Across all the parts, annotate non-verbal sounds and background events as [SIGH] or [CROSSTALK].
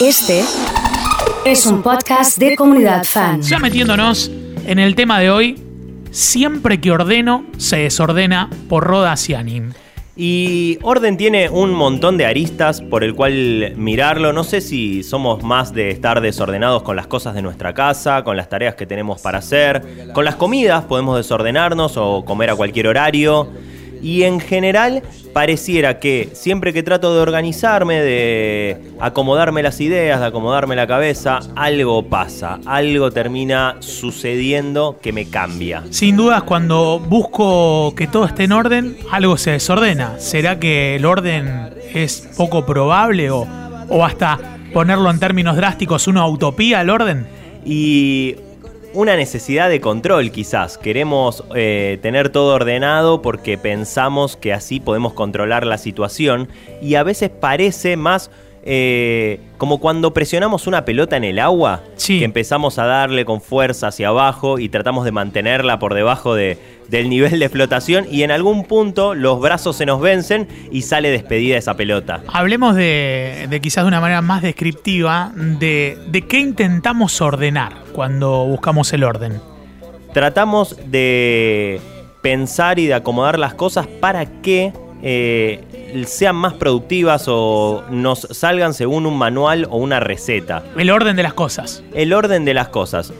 Este es un podcast de comunidad fan. Ya metiéndonos en el tema de hoy, siempre que ordeno, se desordena por Roda Ciani. Y Orden tiene un montón de aristas por el cual mirarlo. No sé si somos más de estar desordenados con las cosas de nuestra casa, con las tareas que tenemos para hacer. Con las comidas podemos desordenarnos o comer a cualquier horario. Y en general pareciera que siempre que trato de organizarme, de acomodarme las ideas, de acomodarme la cabeza, algo pasa, algo termina sucediendo que me cambia. Sin dudas, cuando busco que todo esté en orden, algo se desordena. ¿Será que el orden es poco probable o, o hasta ponerlo en términos drásticos una utopía el orden? Y una necesidad de control quizás. Queremos eh, tener todo ordenado porque pensamos que así podemos controlar la situación y a veces parece más eh, como cuando presionamos una pelota en el agua, que empezamos a darle con fuerza hacia abajo y tratamos de mantenerla por debajo de, del nivel de flotación y en algún punto los brazos se nos vencen y sale despedida esa pelota. Hablemos de, quizás de una manera más descriptiva de, de qué intentamos ordenar cuando buscamos el orden. Tratamos de pensar y de acomodar las cosas para que eh, sean más productivas o nos salgan según un manual o una receta. El orden de las cosas. El orden de las cosas.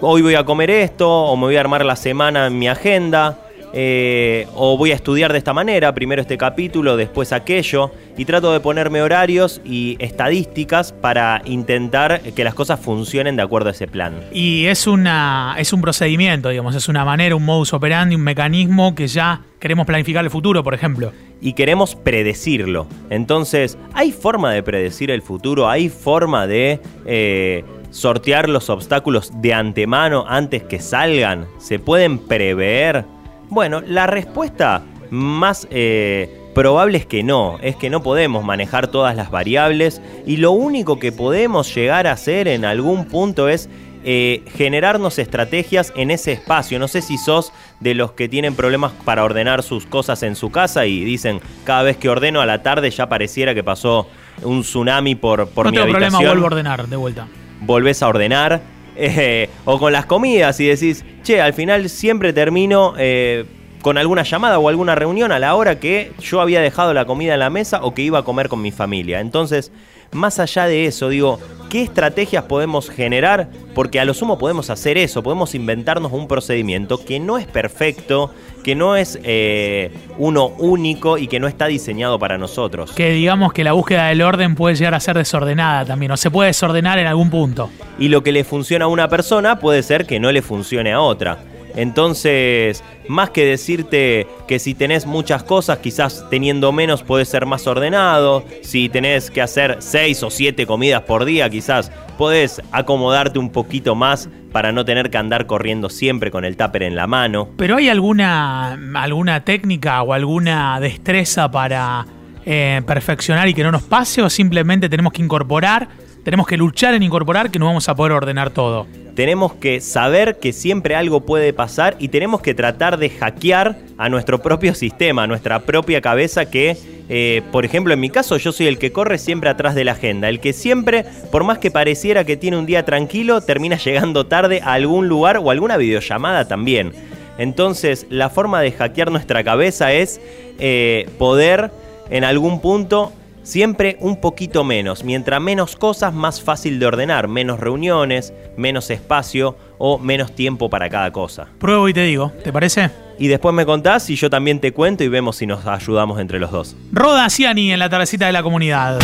Hoy voy a comer esto o me voy a armar la semana en mi agenda. Eh, o voy a estudiar de esta manera, primero este capítulo, después aquello, y trato de ponerme horarios y estadísticas para intentar que las cosas funcionen de acuerdo a ese plan. Y es, una, es un procedimiento, digamos, es una manera, un modus operandi, un mecanismo que ya queremos planificar el futuro, por ejemplo. Y queremos predecirlo. Entonces, ¿hay forma de predecir el futuro? ¿Hay forma de... Eh, sortear los obstáculos de antemano antes que salgan? ¿Se pueden prever? Bueno, la respuesta más eh, probable es que no, es que no podemos manejar todas las variables y lo único que podemos llegar a hacer en algún punto es eh, generarnos estrategias en ese espacio. No sé si sos de los que tienen problemas para ordenar sus cosas en su casa y dicen cada vez que ordeno a la tarde ya pareciera que pasó un tsunami por, por no mi tengo habitación. problema, vuelvo a ordenar de vuelta. Volvés a ordenar [LAUGHS] eh, o con las comidas y decís, che, al final siempre termino eh, con alguna llamada o alguna reunión a la hora que yo había dejado la comida en la mesa o que iba a comer con mi familia. Entonces, más allá de eso, digo, ¿qué estrategias podemos generar? Porque a lo sumo podemos hacer eso, podemos inventarnos un procedimiento que no es perfecto, que no es eh, uno único y que no está diseñado para nosotros. Que digamos que la búsqueda del orden puede llegar a ser desordenada también, o se puede desordenar en algún punto. Y lo que le funciona a una persona puede ser que no le funcione a otra. Entonces, más que decirte que si tenés muchas cosas, quizás teniendo menos puedes ser más ordenado. Si tenés que hacer seis o siete comidas por día, quizás podés acomodarte un poquito más para no tener que andar corriendo siempre con el tupper en la mano. Pero hay alguna, alguna técnica o alguna destreza para eh, perfeccionar y que no nos pase o simplemente tenemos que incorporar, tenemos que luchar en incorporar que no vamos a poder ordenar todo tenemos que saber que siempre algo puede pasar y tenemos que tratar de hackear a nuestro propio sistema, a nuestra propia cabeza que, eh, por ejemplo, en mi caso yo soy el que corre siempre atrás de la agenda, el que siempre, por más que pareciera que tiene un día tranquilo, termina [LAUGHS] llegando tarde a algún lugar o alguna videollamada también. Entonces, la forma de hackear nuestra cabeza es eh, poder en algún punto Siempre un poquito menos. Mientras menos cosas, más fácil de ordenar. Menos reuniones, menos espacio o menos tiempo para cada cosa. Pruebo y te digo, ¿te parece? Y después me contás y yo también te cuento y vemos si nos ayudamos entre los dos. Roda Ciani en la tardecita de la comunidad.